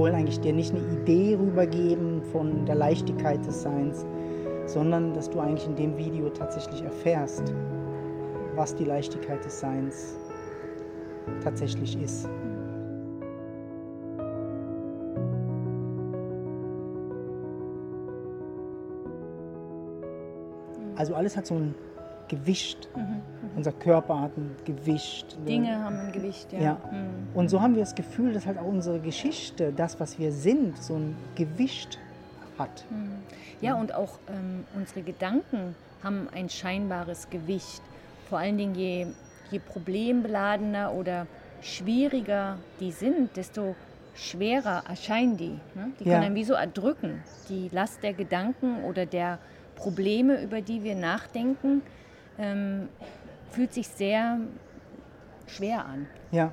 wollen eigentlich dir nicht eine Idee rübergeben von der Leichtigkeit des Seins, sondern dass du eigentlich in dem Video tatsächlich erfährst, was die Leichtigkeit des Seins tatsächlich ist. Also alles hat so ein Gewicht. Mhm, mhm. Unser Körper hat ein Gewicht. Dinge haben ein Gewicht, ja. ja. Mhm. Und so haben wir das Gefühl, dass halt auch unsere Geschichte, das, was wir sind, so ein Gewicht hat. Mhm. Ja, und auch ähm, unsere Gedanken haben ein scheinbares Gewicht. Vor allen Dingen, je, je problembeladener oder schwieriger die sind, desto schwerer erscheinen die. Ne? Die können ja. einen wie so erdrücken. Die Last der Gedanken oder der Probleme, über die wir nachdenken, ähm, fühlt sich sehr schwer an. Ja.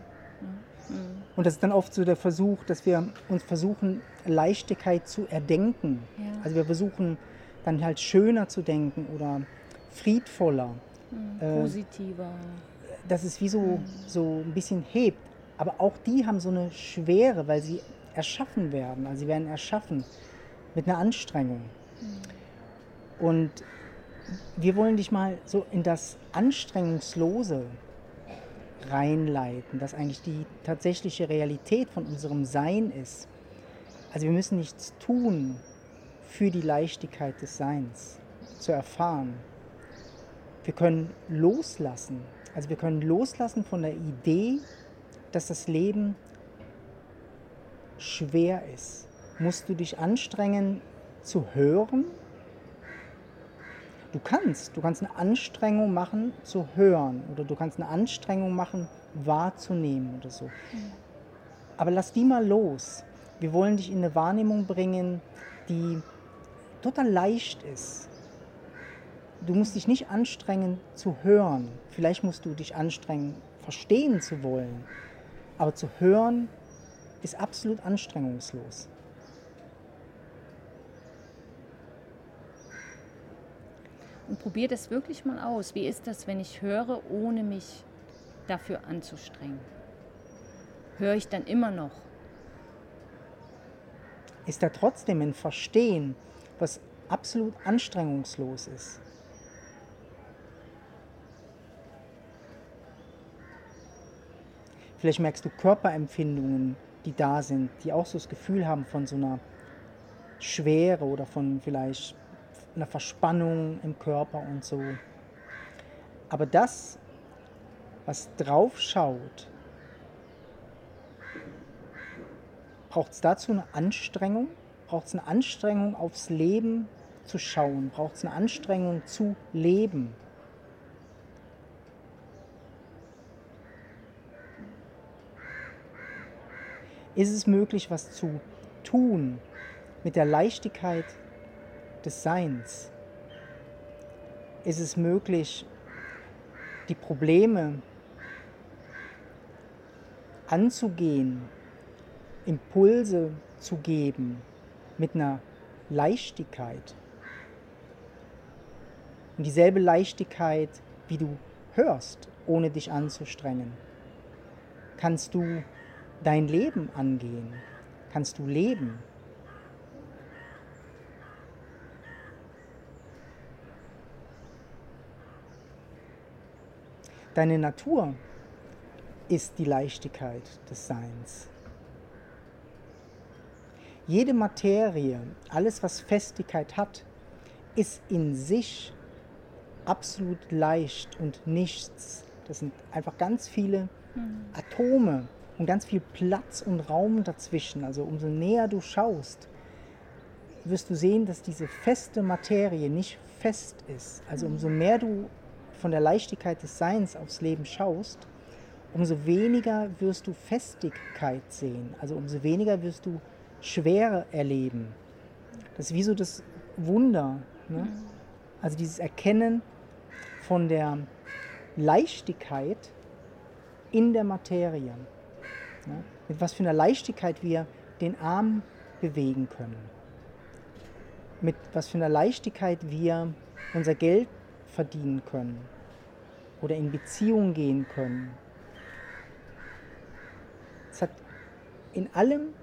Mhm. Und das ist dann oft so der Versuch, dass wir uns versuchen, Leichtigkeit zu erdenken. Ja. Also wir versuchen dann halt schöner zu denken oder friedvoller. Mhm. Äh, positiver. Dass es wie so, mhm. so ein bisschen hebt. Aber auch die haben so eine Schwere, weil sie erschaffen werden. Also sie werden erschaffen mit einer Anstrengung. Mhm. Und wir wollen dich mal so in das Anstrengungslose reinleiten, das eigentlich die tatsächliche Realität von unserem Sein ist. Also wir müssen nichts tun für die Leichtigkeit des Seins zu erfahren. Wir können loslassen. Also wir können loslassen von der Idee, dass das Leben schwer ist. Musst du dich anstrengen zu hören Du kannst, du kannst eine Anstrengung machen zu hören oder du kannst eine Anstrengung machen wahrzunehmen oder so. Aber lass die mal los. Wir wollen dich in eine Wahrnehmung bringen, die total leicht ist. Du musst dich nicht anstrengen zu hören. Vielleicht musst du dich anstrengen, verstehen zu wollen. Aber zu hören ist absolut anstrengungslos. Und probier das wirklich mal aus. Wie ist das, wenn ich höre, ohne mich dafür anzustrengen? Höre ich dann immer noch? Ist da trotzdem ein Verstehen, was absolut anstrengungslos ist? Vielleicht merkst du Körperempfindungen, die da sind, die auch so das Gefühl haben von so einer Schwere oder von vielleicht einer Verspannung im Körper und so. Aber das, was drauf schaut, braucht es dazu eine Anstrengung? Braucht es eine Anstrengung, aufs Leben zu schauen? Braucht es eine Anstrengung zu leben? Ist es möglich, was zu tun mit der Leichtigkeit des Seins ist es möglich, die Probleme anzugehen, Impulse zu geben mit einer Leichtigkeit. Und dieselbe Leichtigkeit, wie du hörst, ohne dich anzustrengen, kannst du dein Leben angehen, kannst du leben. Deine Natur ist die Leichtigkeit des Seins. Jede Materie, alles was Festigkeit hat, ist in sich absolut leicht und nichts. Das sind einfach ganz viele mhm. Atome und ganz viel Platz und Raum dazwischen. Also umso näher du schaust, wirst du sehen, dass diese feste Materie nicht fest ist. Also umso mehr du von der Leichtigkeit des Seins aufs Leben schaust, umso weniger wirst du Festigkeit sehen. Also umso weniger wirst du Schwere erleben. Das ist wie so das Wunder. Ne? Also dieses Erkennen von der Leichtigkeit in der Materie. Ne? Mit was für einer Leichtigkeit wir den Arm bewegen können. Mit was für einer Leichtigkeit wir unser Geld verdienen können oder in Beziehung gehen können. Es hat in allem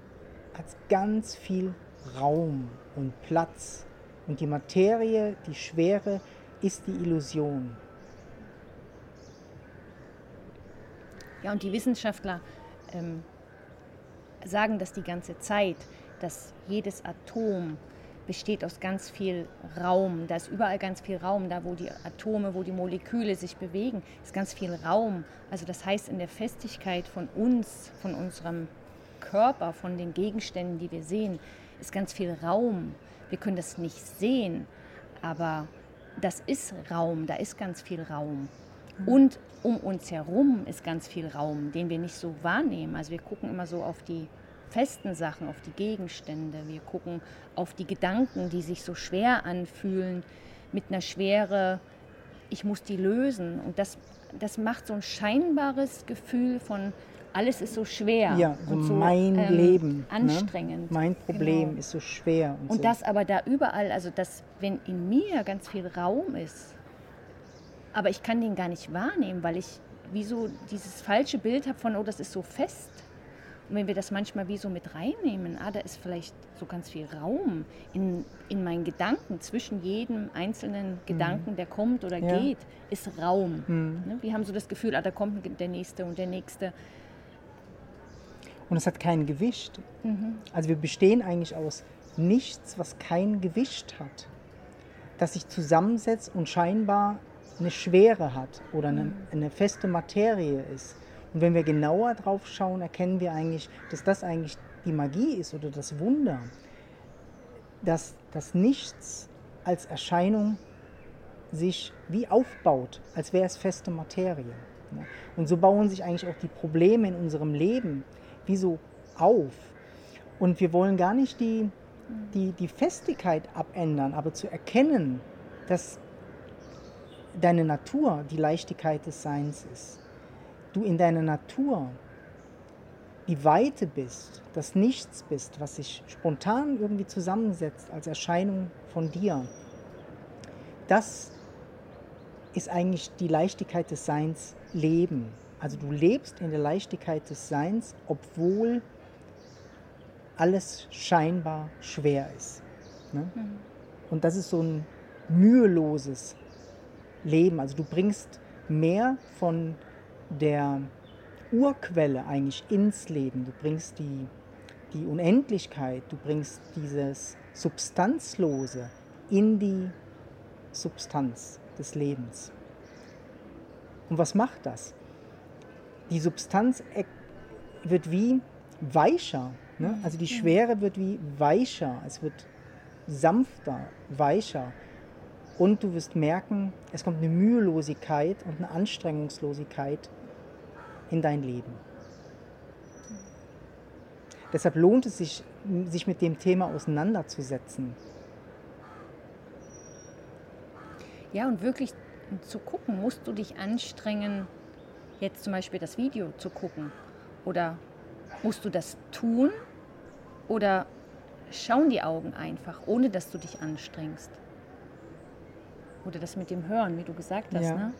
hat ganz viel Raum und Platz. Und die Materie, die Schwere, ist die Illusion. Ja, und die Wissenschaftler ähm, sagen das die ganze Zeit, dass jedes Atom besteht aus ganz viel Raum. Da ist überall ganz viel Raum. Da, wo die Atome, wo die Moleküle sich bewegen, ist ganz viel Raum. Also das heißt, in der Festigkeit von uns, von unserem Körper, von den Gegenständen, die wir sehen, ist ganz viel Raum. Wir können das nicht sehen, aber das ist Raum, da ist ganz viel Raum. Und um uns herum ist ganz viel Raum, den wir nicht so wahrnehmen. Also wir gucken immer so auf die festen Sachen, auf die Gegenstände. Wir gucken auf die Gedanken, die sich so schwer anfühlen, mit einer Schwere, ich muss die lösen. Und das, das macht so ein scheinbares Gefühl von, alles ist so schwer. Ja, so, so mein ähm, Leben. Ne? Anstrengend. Ne? Mein Problem genau. ist so schwer. Und, und so. das aber da überall, also dass, wenn in mir ganz viel Raum ist, aber ich kann den gar nicht wahrnehmen, weil ich wie so dieses falsche Bild habe von, oh, das ist so fest. Und wenn wir das manchmal wie so mit reinnehmen, ah, da ist vielleicht so ganz viel Raum in, in meinen Gedanken, zwischen jedem einzelnen Gedanken, mhm. der kommt oder ja. geht, ist Raum. Mhm. Ne? Wir haben so das Gefühl, ah, da kommt der nächste und der nächste. Und es hat kein Gewicht. Mhm. Also wir bestehen eigentlich aus nichts, was kein Gewicht hat, das sich zusammensetzt und scheinbar eine Schwere hat oder eine, mhm. eine feste Materie ist. Und wenn wir genauer drauf schauen, erkennen wir eigentlich, dass das eigentlich die Magie ist oder das Wunder, dass das Nichts als Erscheinung sich wie aufbaut, als wäre es feste Materie. Und so bauen sich eigentlich auch die Probleme in unserem Leben wie so auf. Und wir wollen gar nicht die, die, die Festigkeit abändern, aber zu erkennen, dass deine Natur die Leichtigkeit des Seins ist. Du in deiner Natur die Weite bist, das Nichts bist, was sich spontan irgendwie zusammensetzt als Erscheinung von dir. Das ist eigentlich die Leichtigkeit des Seins Leben. Also du lebst in der Leichtigkeit des Seins, obwohl alles scheinbar schwer ist. Ne? Mhm. Und das ist so ein müheloses Leben. Also du bringst mehr von der Urquelle eigentlich ins Leben. Du bringst die, die Unendlichkeit, du bringst dieses Substanzlose in die Substanz des Lebens. Und was macht das? Die Substanz wird wie weicher. Ne? Also die Schwere wird wie weicher. Es wird sanfter, weicher. Und du wirst merken, es kommt eine Mühelosigkeit und eine Anstrengungslosigkeit in dein Leben. Deshalb lohnt es sich, sich mit dem Thema auseinanderzusetzen. Ja, und wirklich zu gucken, musst du dich anstrengen, jetzt zum Beispiel das Video zu gucken? Oder musst du das tun? Oder schauen die Augen einfach, ohne dass du dich anstrengst? Oder das mit dem Hören, wie du gesagt hast. Ja. Ne?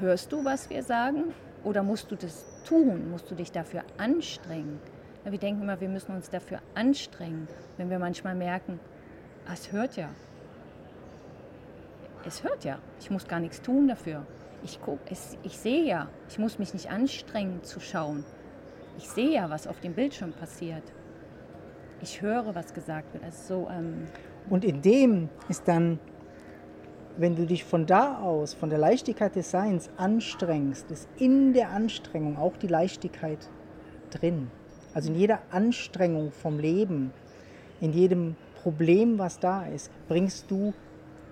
Hörst du, was wir sagen? Oder musst du das tun? Musst du dich dafür anstrengen? Ja, wir denken immer, wir müssen uns dafür anstrengen, wenn wir manchmal merken, ah, es hört ja. Es hört ja. Ich muss gar nichts tun dafür. Ich, guck, es, ich sehe ja. Ich muss mich nicht anstrengen zu schauen. Ich sehe ja, was auf dem Bildschirm passiert. Ich höre, was gesagt wird. Also so, ähm Und in dem ist dann wenn du dich von da aus, von der Leichtigkeit des Seins anstrengst, ist in der Anstrengung auch die Leichtigkeit drin. Also in jeder Anstrengung vom Leben, in jedem Problem, was da ist, bringst du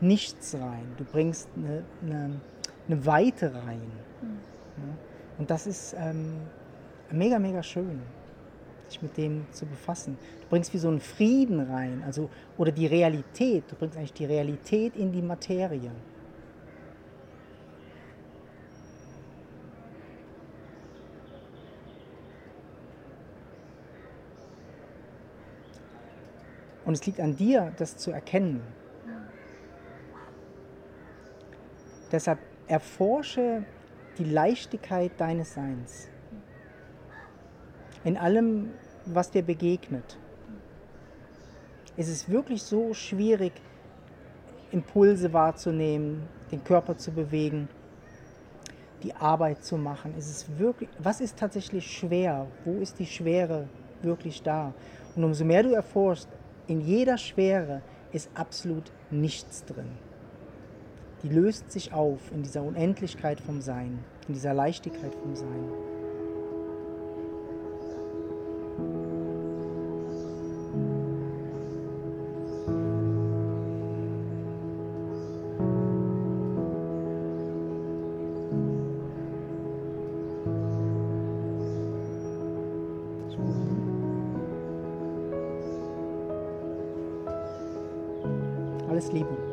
nichts rein. Du bringst eine, eine, eine Weite rein. Mhm. Und das ist ähm, mega, mega schön sich mit dem zu befassen. Du bringst wie so einen Frieden rein, also oder die Realität. Du bringst eigentlich die Realität in die Materie. Und es liegt an dir, das zu erkennen. Deshalb erforsche die Leichtigkeit deines Seins in allem, was dir begegnet. Es ist wirklich so schwierig, Impulse wahrzunehmen, den Körper zu bewegen, die Arbeit zu machen. Es ist wirklich, was ist tatsächlich schwer? Wo ist die Schwere wirklich da? Und umso mehr du erforschst, in jeder Schwere ist absolut nichts drin. Die löst sich auf in dieser Unendlichkeit vom Sein, in dieser Leichtigkeit vom Sein. Alles Liebe.